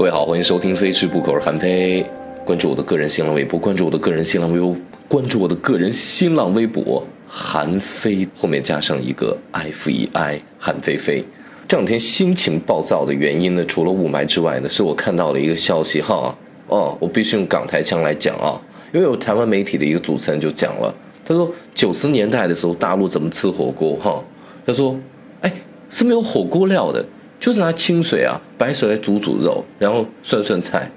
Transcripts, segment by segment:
各位好，欢迎收听《非吃不可》，韩非。关注我的个人新浪微博，关注我的个人新浪微博，关注我的个人新浪微博，韩非后面加上一个 F E I，韩非非。这两天心情暴躁的原因呢，除了雾霾之外呢，是我看到了一个消息哈，哦，我必须用港台腔来讲啊，因为有台湾媒体的一个主持人就讲了，他说九十年代的时候大陆怎么吃火锅哈，他说，哎，是没有火锅料的。就是拿清水啊、白水来煮煮肉，然后涮涮菜。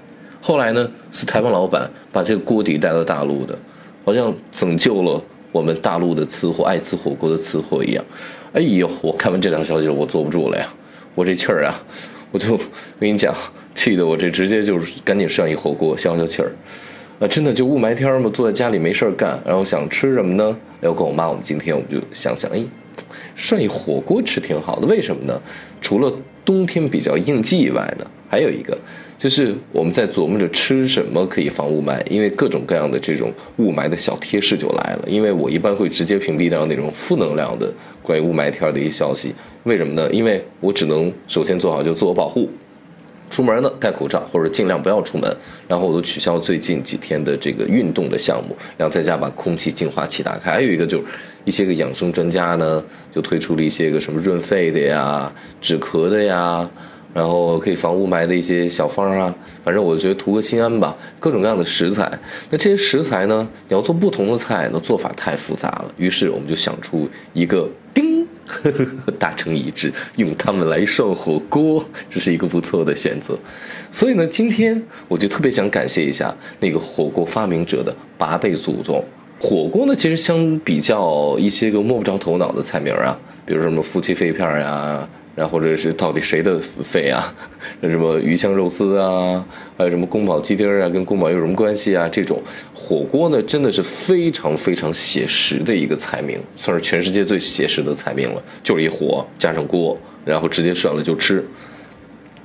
后来呢，是台湾老板把这个锅底带到大陆的，好像拯救了我们大陆的吃货、爱吃火锅的吃货一样。哎呦，我看完这条消息，我坐不住了呀！我这气儿啊，我就跟你讲，气得我这直接就是赶紧涮一火锅消消气儿。啊，真的就雾霾天嘛，坐在家里没事儿干，然后想吃什么呢？要跟我妈，我们今天我们就想想，哎，涮一火锅吃挺好的，为什么呢？除了冬天比较应季以外呢，还有一个就是我们在琢磨着吃什么可以防雾霾，因为各种各样的这种雾霾的小贴士就来了。因为我一般会直接屏蔽掉那种负能量的关于雾霾天的一些消息，为什么呢？因为我只能首先做好就自我保护，出门呢戴口罩或者尽量不要出门，然后我都取消最近几天的这个运动的项目，然后在家把空气净化器打开。还有一个就是。一些个养生专家呢，就推出了一些个什么润肺的呀、止咳的呀，然后可以防雾霾的一些小方啊。反正我觉得图个心安吧。各种各样的食材，那这些食材呢，你要做不同的菜，那做法太复杂了。于是我们就想出一个，叮，呵呵呵达成一致，用它们来涮火锅，这是一个不错的选择。所以呢，今天我就特别想感谢一下那个火锅发明者的八辈祖宗。火锅呢，其实相比较一些个摸不着头脑的菜名啊，比如什么夫妻肺片呀，然后或者是到底谁的肺啊，那 什么鱼香肉丝啊，还有什么宫保鸡丁啊，跟宫保有什么关系啊？这种火锅呢，真的是非常非常写实的一个菜名，算是全世界最写实的菜名了，就是一火加上锅，然后直接涮了就吃。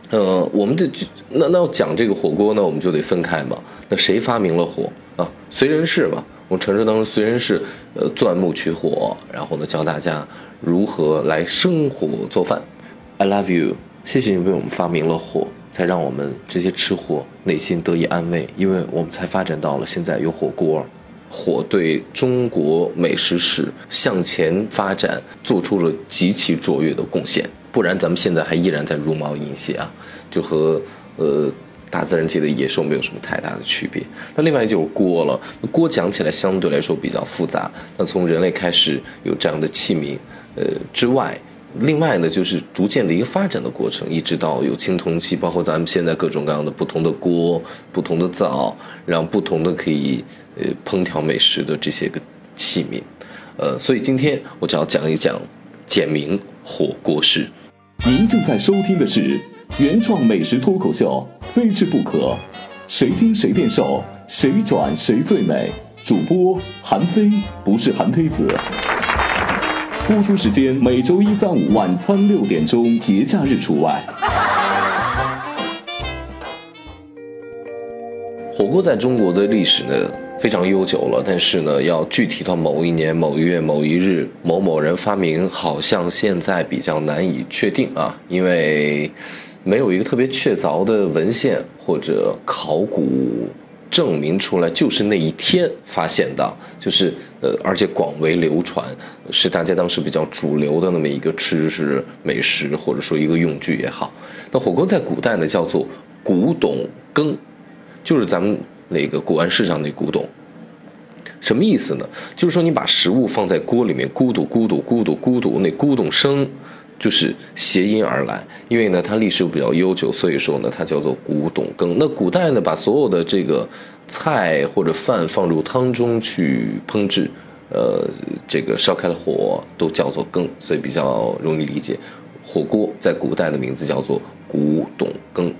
呃，我们的那那要讲这个火锅呢，我们就得分开嘛。那谁发明了火啊？燧人氏嘛。我们传说当中，虽然是呃钻木取火，然后呢教大家如何来生火做饭。I love you，谢谢你为我们发明了火，才让我们这些吃货内心得以安慰，因为我们才发展到了现在有火锅。火对中国美食史向前发展做出了极其卓越的贡献，不然咱们现在还依然在茹毛饮血啊，就和呃。大自然界的野兽没有什么太大的区别。那另外就是锅了，锅讲起来相对来说比较复杂。那从人类开始有这样的器皿，呃之外，另外呢就是逐渐的一个发展的过程，一直到有青铜器，包括咱们现在各种各样的不同的锅、不同的灶，让不同的可以呃烹调美食的这些个器皿。呃，所以今天我就要讲一讲简明火锅式。您正在收听的是。原创美食脱口秀，非吃不可。谁听谁变瘦，谁转谁最美。主播韩非，不是韩非子。播出时间每周一、三、五晚餐六点钟，节假日除外。火锅在中国的历史呢非常悠久了，但是呢，要具体到某一年某月某一日某某人发明，好像现在比较难以确定啊，因为。没有一个特别确凿的文献或者考古证明出来，就是那一天发现的，就是呃，而且广为流传，是大家当时比较主流的那么一个吃食美食，或者说一个用具也好。那火锅在古代呢叫做古董羹，就是咱们那个古玩市场那古董，什么意思呢？就是说你把食物放在锅里面，咕嘟咕嘟咕嘟咕嘟，那咕咚声。就是谐音而来，因为呢，它历史比较悠久，所以说呢，它叫做古董羹。那古代呢，把所有的这个菜或者饭放入汤中去烹制，呃，这个烧开了火都叫做羹，所以比较容易理解。火锅在古代的名字叫做古董羹。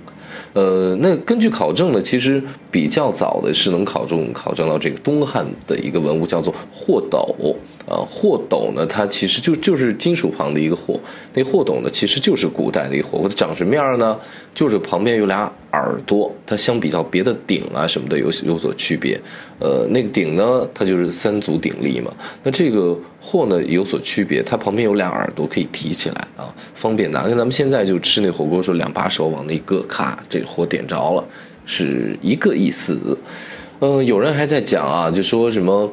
呃，那根据考证呢，其实比较早的是能考中考证到这个东汉的一个文物，叫做货斗。啊，货斗呢，它其实就就是金属旁的一个货，那货斗呢，其实就是古代的一个货。它长什么样呢？就是旁边有俩耳朵，它相比较别的鼎啊什么的有有所区别。呃，那个鼎呢，它就是三足鼎立嘛。那这个货呢有所区别，它旁边有俩耳朵可以提起来啊，方便拿。跟咱们现在就吃那火锅时候，两把手往那一搁，咔，这火点着了，是一个意思。嗯，有人还在讲啊，就说什么。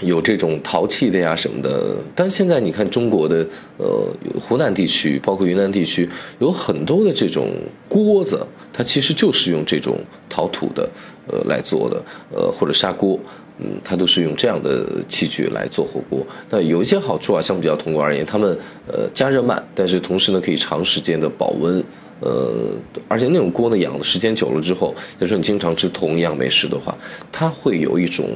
有这种陶器的呀什么的，但现在你看中国的呃湖南地区，包括云南地区，有很多的这种锅子，它其实就是用这种陶土的呃来做的，呃或者砂锅，嗯，它都是用这样的器具来做火锅。那有一些好处啊，相比较铜锅而言，它们呃加热慢，但是同时呢可以长时间的保温，呃，而且那种锅呢养的时间久了之后，就说你经常吃同一样美食的话，它会有一种。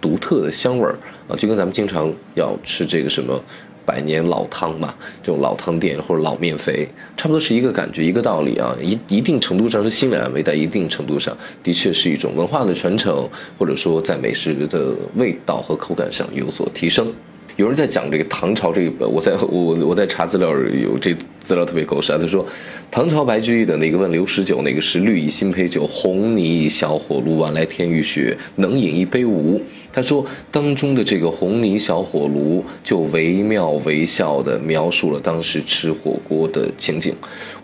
独特的香味儿啊，就跟咱们经常要吃这个什么百年老汤嘛，这种老汤店或者老面肥，差不多是一个感觉，一个道理啊。一一定程度上是心理安慰，在一定程度上的确是一种文化的传承，或者说在美食的味道和口感上有所提升。有人在讲这个唐朝这个，我在我我在查资料，有这资料特别狗屎啊。他说，唐朝白居易的那个问刘十九那个是绿蚁新醅酒，红泥小火炉，晚来天欲雪，能饮一杯无？他说当中的这个红泥小火炉，就惟妙惟肖的描述了当时吃火锅的情景。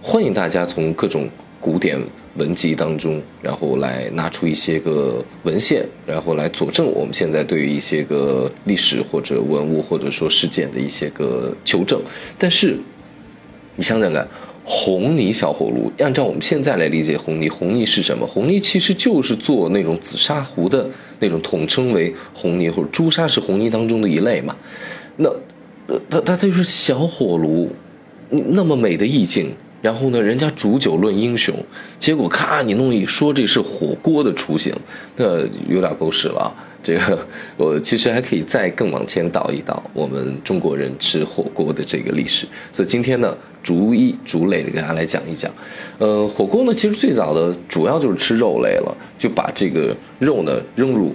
欢迎大家从各种古典。文集当中，然后来拿出一些个文献，然后来佐证我们现在对于一些个历史或者文物或者说事件的一些个求证。但是，你想想看，红泥小火炉，按照我们现在来理解红泥，红泥是什么？红泥其实就是做那种紫砂壶的那种，统称为红泥或者朱砂是红泥当中的一类嘛。那，呃，它它就是小火炉，那么美的意境。然后呢，人家煮酒论英雄，结果咔，你弄一说这是火锅的雏形，那有点狗屎了。这个我其实还可以再更往前倒一倒，我们中国人吃火锅的这个历史。所以今天呢，逐一逐类的给大家来讲一讲。呃，火锅呢，其实最早的主要就是吃肉类了，就把这个肉呢扔入。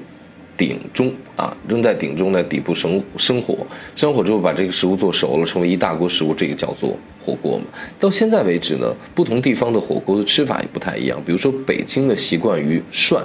鼎中啊，扔在鼎中呢，底部生生火，生火之后把这个食物做熟了，成为一大锅食物，这个叫做火锅嘛。到现在为止呢，不同地方的火锅的吃法也不太一样。比如说北京的习惯于涮，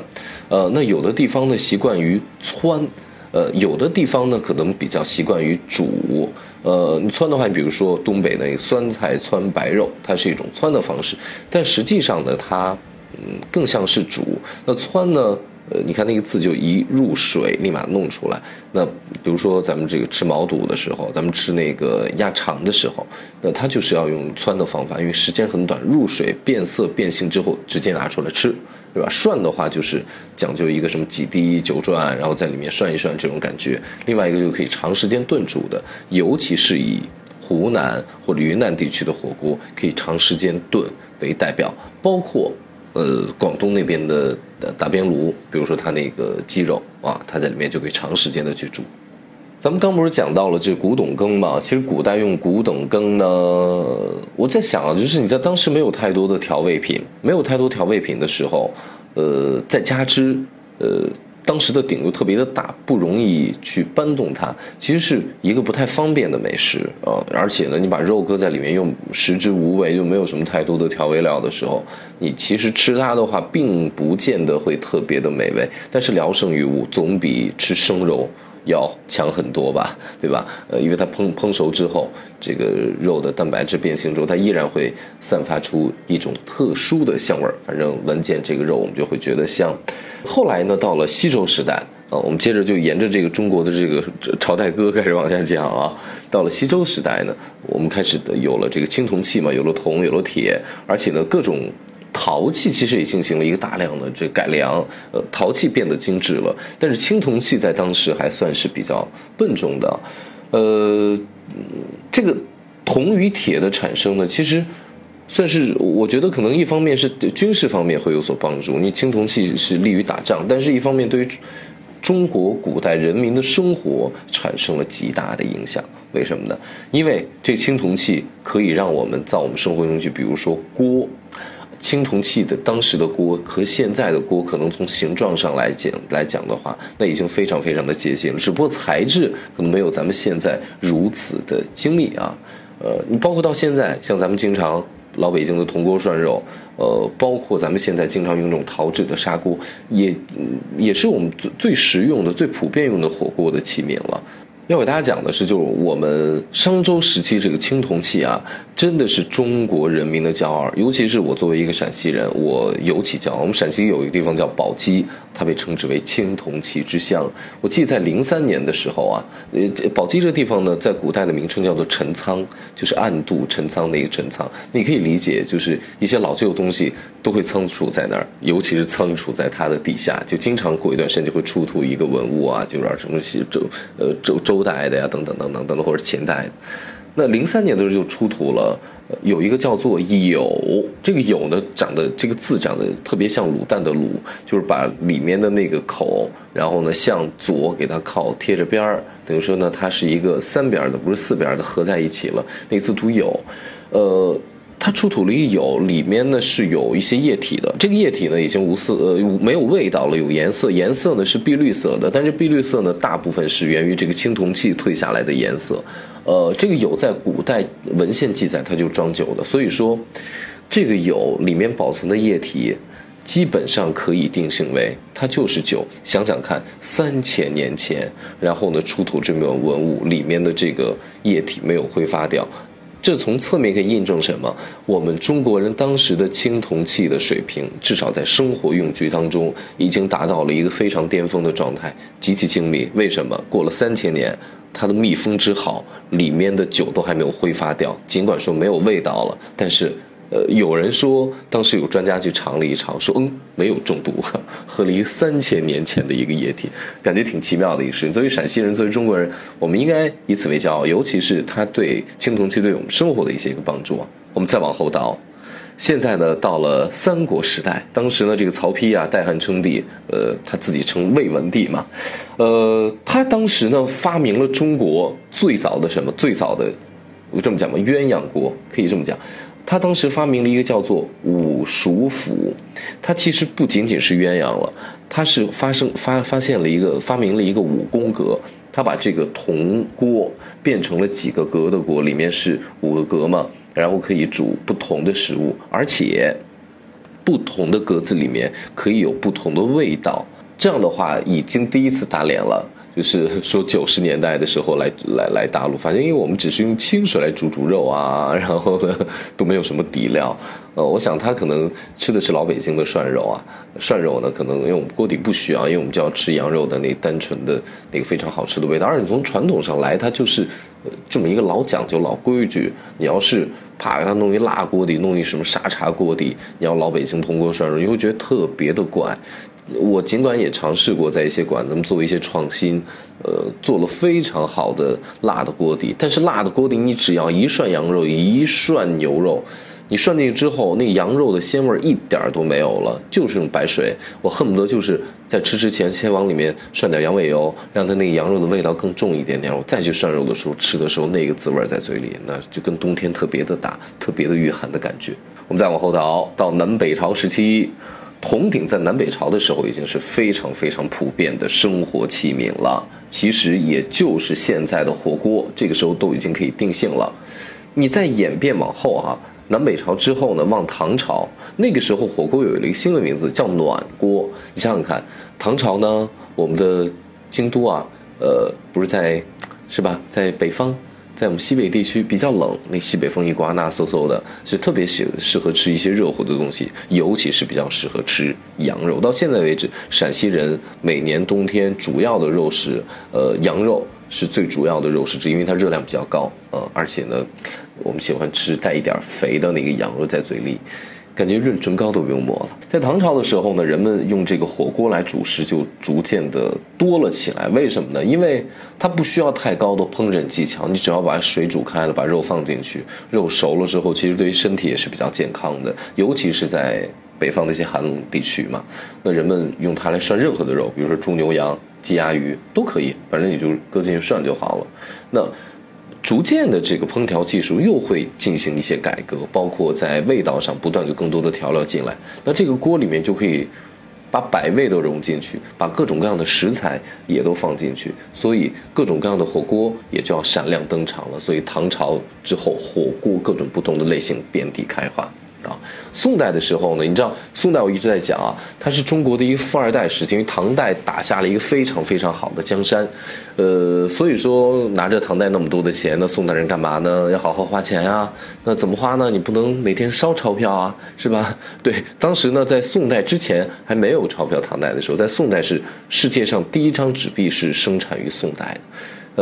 呃，那有的地方呢习惯于汆，呃，有的地方呢可能比较习惯于煮。呃，你汆的话，你比如说东北那酸菜汆白肉，它是一种汆的方式，但实际上呢，它嗯更像是煮。那汆呢？呃，你看那个字就一入水立马弄出来。那比如说咱们这个吃毛肚的时候，咱们吃那个鸭肠的时候，那它就是要用汆的方法，因为时间很短，入水变色变性之后直接拿出来吃，对吧？涮的话就是讲究一个什么几滴酒转，然后在里面涮一涮这种感觉。另外一个就可以长时间炖煮的，尤其是以湖南或者云南地区的火锅可以长时间炖为代表，包括。呃，广东那边的打边炉，比如说它那个鸡肉啊，它在里面就可以长时间的去煮。咱们刚不是讲到了这古董羹嘛？其实古代用古董羹呢，我在想啊，就是你在当时没有太多的调味品，没有太多调味品的时候，呃，再加之呃。当时的鼎又特别的大，不容易去搬动它，其实是一个不太方便的美食啊。而且呢，你把肉搁在里面，又食之无味，又没有什么太多的调味料的时候，你其实吃它的话，并不见得会特别的美味。但是聊胜于无，总比吃生肉。要强很多吧，对吧？呃，因为它烹烹熟之后，这个肉的蛋白质变形之后，它依然会散发出一种特殊的香味儿。反正闻见这个肉，我们就会觉得香。后来呢，到了西周时代啊，我们接着就沿着这个中国的这个朝代歌开始往下讲啊。到了西周时代呢，我们开始有了这个青铜器嘛，有了铜，有了铁，而且呢，各种。陶器其实也进行了一个大量的这改良，呃，陶器变得精致了，但是青铜器在当时还算是比较笨重的，呃，这个铜与铁的产生呢，其实算是我觉得可能一方面是军事方面会有所帮助，你青铜器是利于打仗，但是一方面对于中国古代人民的生活产生了极大的影响，为什么呢？因为这青铜器可以让我们在我们生活中去，比如说锅。青铜器的当时的锅和现在的锅，可能从形状上来讲来讲的话，那已经非常非常的接近了。只不过材质可能没有咱们现在如此的精密啊。呃，你包括到现在，像咱们经常老北京的铜锅涮肉，呃，包括咱们现在经常用这种陶制的砂锅，也也是我们最最实用的、最普遍用的火锅的器皿了。要给大家讲的是，就是我们商周时期这个青铜器啊，真的是中国人民的骄傲。尤其是我作为一个陕西人，我尤其骄傲。我们陕西有一个地方叫宝鸡，它被称之为青铜器之乡。我记得在零三年的时候啊，呃，宝鸡这个地方呢，在古代的名称叫做陈仓，就是暗度陈仓的一个陈仓。你可以理解，就是一些老旧东西都会仓储在那儿，尤其是仓储在它的底下，就经常过一段时间就会出土一个文物啊，就是什么西周呃周周。代的呀，等等等等等等，或者前代的。那零三年的时候就出土了，有一个叫做“酉”，这个“酉”呢，长得这个字长得特别像卤蛋的“卤”，就是把里面的那个口，然后呢向左给它靠贴着边儿，等于说呢它是一个三边的，不是四边的，合在一起了。那个字读“有”，呃。它出土了一有，里面呢是有一些液体的。这个液体呢已经无色呃没有味道了，有颜色，颜色呢是碧绿色的。但是碧绿色呢大部分是源于这个青铜器褪下来的颜色。呃，这个有在古代文献记载它就装酒的，所以说这个有里面保存的液体基本上可以定性为它就是酒。想想看，三千年前，然后呢出土这么文物，里面的这个液体没有挥发掉。这从侧面可以印证什么？我们中国人当时的青铜器的水平，至少在生活用具当中，已经达到了一个非常巅峰的状态，极其精密。为什么？过了三千年，它的密封之好，里面的酒都还没有挥发掉，尽管说没有味道了，但是。呃，有人说，当时有专家去尝了一尝，说嗯，没有中毒，喝了一三千年前的一个液体，感觉挺奇妙的一事。作为陕西人，作为中国人，我们应该以此为骄傲，尤其是它对青铜器对我们生活的一些一个帮助啊。我们再往后倒，现在呢，到了三国时代，当时呢，这个曹丕啊，代汉称帝，呃，他自己称魏文帝嘛，呃，他当时呢，发明了中国最早的什么？最早的，我这么讲吧，鸳鸯锅，可以这么讲。他当时发明了一个叫做五蜀府，他其实不仅仅是鸳鸯了，他是发生发发现了一个发明了一个五宫格，他把这个铜锅变成了几个格的锅，里面是五个格嘛，然后可以煮不同的食物，而且不同的格子里面可以有不同的味道，这样的话已经第一次打脸了。就是说九十年代的时候来来来大陆，反正因为我们只是用清水来煮煮肉啊，然后呢都没有什么底料，呃，我想他可能吃的是老北京的涮肉啊，涮肉呢可能因为我们锅底不需要，因为我们就要吃羊肉的那单纯的那个非常好吃的味道，而且从传统上来，它就是这么一个老讲究、老规矩。你要是啪给它弄一辣锅底，弄一什么沙茶锅底，你要老北京铜锅涮肉，你会觉得特别的怪。我尽管也尝试过在一些馆子们做一些创新，呃，做了非常好的辣的锅底，但是辣的锅底你只要一涮羊肉，一涮牛肉，你涮进去之后，那羊肉的鲜味一点儿都没有了，就是用白水。我恨不得就是在吃之前先往里面涮点羊尾油，让它那个羊肉的味道更重一点点，我再去涮肉的时候吃的时候，那个滋味在嘴里，那就跟冬天特别的大，特别的御寒的感觉。我们再往后倒，到南北朝时期。铜鼎在南北朝的时候已经是非常非常普遍的生活器皿了，其实也就是现在的火锅，这个时候都已经可以定性了。你再演变往后哈，南北朝之后呢，往唐朝，那个时候火锅有了一个新的名字叫暖锅。你想想看，唐朝呢，我们的京都啊，呃，不是在，是吧，在北方。在我们西北地区比较冷，那西北风一刮，那嗖嗖的，就特别喜适合吃一些热乎的东西，尤其是比较适合吃羊肉。到现在为止，陕西人每年冬天主要的肉食，呃，羊肉是最主要的肉食之一，因为它热量比较高，呃，而且呢，我们喜欢吃带一点肥的那个羊肉在嘴里。感觉润唇膏都不用抹了。在唐朝的时候呢，人们用这个火锅来煮食就逐渐的多了起来。为什么呢？因为它不需要太高的烹饪技巧，你只要把水煮开了，把肉放进去，肉熟了之后，其实对于身体也是比较健康的。尤其是在北方的一些寒冷地区嘛，那人们用它来涮任何的肉，比如说猪、牛、羊、鸡、鸭、鱼都可以，反正你就搁进去涮就好了。那。逐渐的，这个烹调技术又会进行一些改革，包括在味道上不断的更多的调料进来。那这个锅里面就可以把百味都融进去，把各种各样的食材也都放进去，所以各种各样的火锅也就要闪亮登场了。所以唐朝之后，火锅各种不同的类型遍地开花。宋代的时候呢，你知道宋代我一直在讲啊，它是中国的一个富二代时期，因为唐代打下了一个非常非常好的江山，呃，所以说拿着唐代那么多的钱，那宋代人干嘛呢？要好好花钱呀。那怎么花呢？你不能每天烧钞票啊，是吧？对，当时呢，在宋代之前还没有钞票，唐代的时候，在宋代是世界上第一张纸币是生产于宋代的。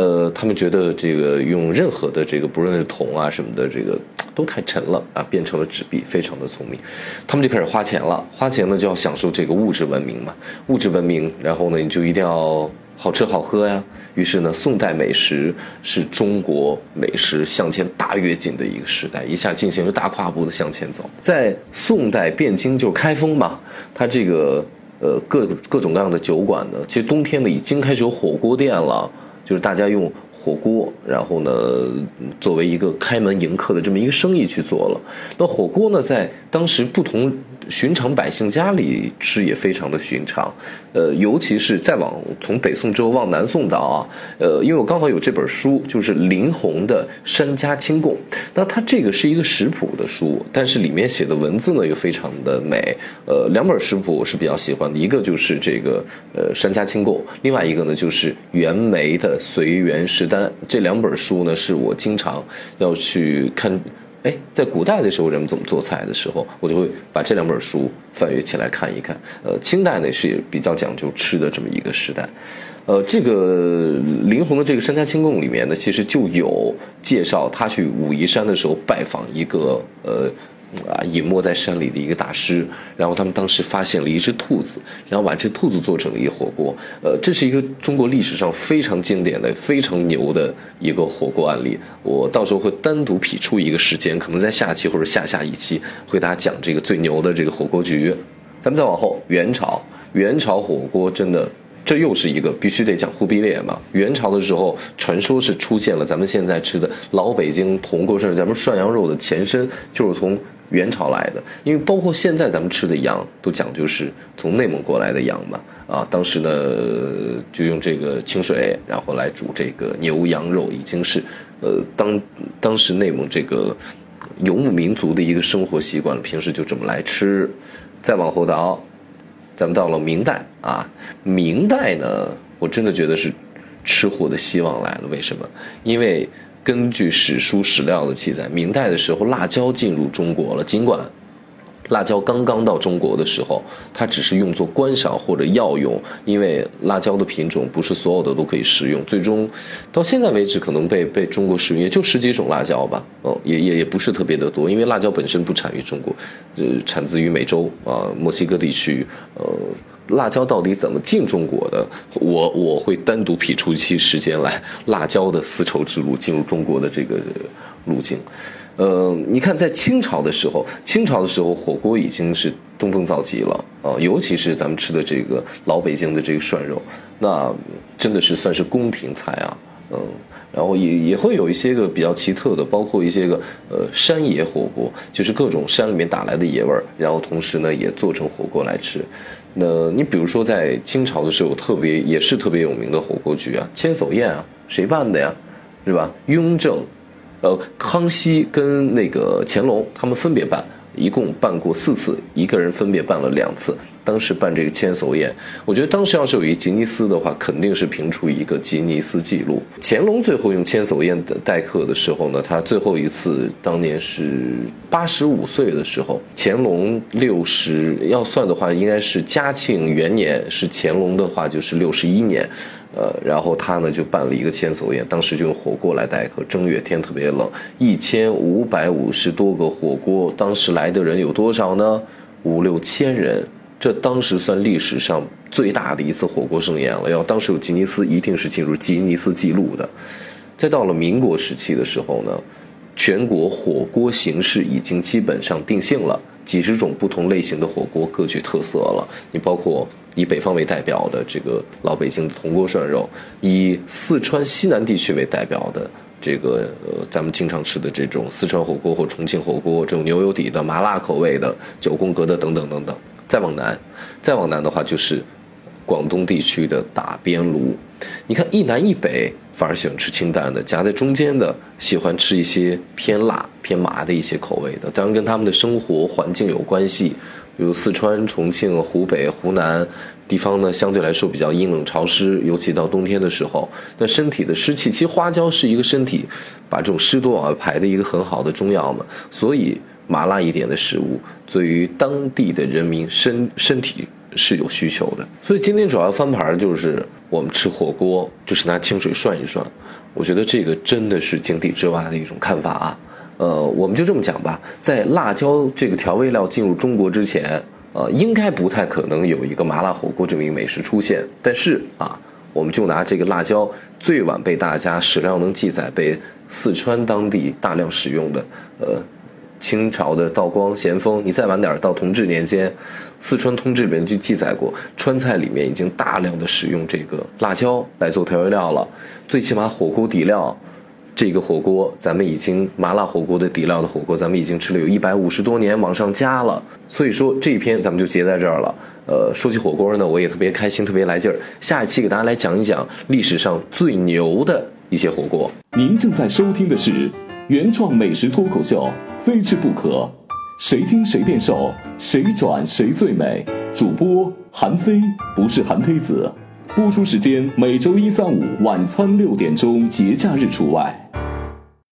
呃，他们觉得这个用任何的这个，不论是铜啊什么的，这个都太沉了啊，变成了纸币，非常的聪明。他们就开始花钱了，花钱呢就要享受这个物质文明嘛，物质文明，然后呢你就一定要好吃好喝呀。于是呢，宋代美食是中国美食向前大跃进的一个时代，一下进行了大跨步的向前走。在宋代汴京就是开封嘛，它这个呃各各种各样的酒馆呢，其实冬天呢已经开始有火锅店了。就是大家用火锅，然后呢，作为一个开门迎客的这么一个生意去做了。那火锅呢，在当时不同。寻常百姓家里吃也非常的寻常，呃，尤其是再往从北宋之后往南宋的啊，呃，因为我刚好有这本书，就是林洪的《山家清供》，那它这个是一个食谱的书，但是里面写的文字呢又非常的美，呃，两本食谱我是比较喜欢的，一个就是这个呃《山家清供》，另外一个呢就是袁枚的《随园食单》，这两本书呢是我经常要去看。哎，在古代的时候，人们怎么做菜的时候，我就会把这两本书翻阅起来看一看。呃，清代呢是比较讲究吃的这么一个时代，呃，这个林洪的这个《山家清供》里面呢，其实就有介绍他去武夷山的时候拜访一个呃。啊，隐没在山里的一个大师，然后他们当时发现了一只兔子，然后把这兔子做成了一火锅。呃，这是一个中国历史上非常经典的、非常牛的一个火锅案例。我到时候会单独辟出一个时间，可能在下期或者下下一期，会大家讲这个最牛的这个火锅局。咱们再往后，元朝，元朝火锅真的，这又是一个必须得讲忽必烈嘛。元朝的时候，传说是出现了咱们现在吃的老北京铜锅涮，咱们涮羊肉的前身就是从。元朝来的，因为包括现在咱们吃的羊都讲究是从内蒙过来的羊嘛，啊，当时呢就用这个清水，然后来煮这个牛羊肉，已经是，呃，当当时内蒙这个游牧民族的一个生活习惯了，平时就这么来吃。再往后倒，咱们到了明代啊，明代呢，我真的觉得是吃货的希望来了，为什么？因为。根据史书史料的记载，明代的时候，辣椒进入中国了。尽管辣椒刚刚到中国的时候，它只是用作观赏或者药用，因为辣椒的品种不是所有的都可以食用。最终到现在为止，可能被被中国食用也就十几种辣椒吧。哦，也也也不是特别的多，因为辣椒本身不产于中国，呃，产自于美洲啊，墨西哥地区，呃。辣椒到底怎么进中国的？我我会单独辟出一期时间来，辣椒的丝绸之路进入中国的这个路径。呃，你看，在清朝的时候，清朝的时候火锅已经是登峰造极了啊，尤其是咱们吃的这个老北京的这个涮肉，那真的是算是宫廷菜啊。嗯，然后也也会有一些个比较奇特的，包括一些个呃山野火锅，就是各种山里面打来的野味儿，然后同时呢也做成火锅来吃。那你比如说，在清朝的时候，特别也是特别有名的火锅局啊，千叟宴啊，谁办的呀？是吧？雍正，呃，康熙跟那个乾隆他们分别办。一共办过四次，一个人分别办了两次。当时办这个千叟宴，我觉得当时要是有一吉尼斯的话，肯定是评出一个吉尼斯纪录。乾隆最后用千叟宴的待客的时候呢，他最后一次当年是八十五岁的时候，乾隆六十要算的话，应该是嘉庆元年，是乾隆的话就是六十一年。呃，然后他呢就办了一个千叟宴，当时就用火锅来待客。正月天特别冷，一千五百五十多个火锅，当时来的人有多少呢？五六千人，这当时算历史上最大的一次火锅盛宴了。要当时有吉尼斯，一定是进入吉尼斯纪录的。再到了民国时期的时候呢，全国火锅形式已经基本上定性了，几十种不同类型的火锅各具特色了。你包括。以北方为代表的这个老北京的铜锅涮肉，以四川西南地区为代表的这个呃咱们经常吃的这种四川火锅或重庆火锅，这种牛油底的麻辣口味的九宫格的等等等等。再往南，再往南的话就是广东地区的打边炉。你看一南一北，反而喜欢吃清淡的；夹在中间的喜欢吃一些偏辣、偏麻的一些口味的。当然跟他们的生活环境有关系，比如四川、重庆、湖北、湖南地方呢，相对来说比较阴冷潮湿，尤其到冬天的时候，那身体的湿气，其实花椒是一个身体把这种湿度往外排的一个很好的中药嘛，所以麻辣一点的食物，对于当地的人民身身体。是有需求的，所以今天主要翻盘就是我们吃火锅，就是拿清水涮一涮。我觉得这个真的是井底之蛙的一种看法啊。呃，我们就这么讲吧，在辣椒这个调味料进入中国之前，呃，应该不太可能有一个麻辣火锅这么一个美食出现。但是啊，我们就拿这个辣椒最晚被大家史料能记载被四川当地大量使用的，呃。清朝的道光、咸丰，你再晚点到同治年间，四川通志里面就记载过，川菜里面已经大量的使用这个辣椒来做调味料了。最起码火锅底料，这个火锅咱们已经麻辣火锅的底料的火锅，咱们已经吃了有一百五十多年往上加了。所以说这一篇咱们就结在这儿了。呃，说起火锅呢，我也特别开心，特别来劲儿。下一期给大家来讲一讲历史上最牛的一些火锅。您正在收听的是原创美食脱口秀。非吃不可，谁听谁变瘦，谁转谁最美。主播韩非不是韩非子，播出时间每周一、三、五晚餐六点钟，节假日除外。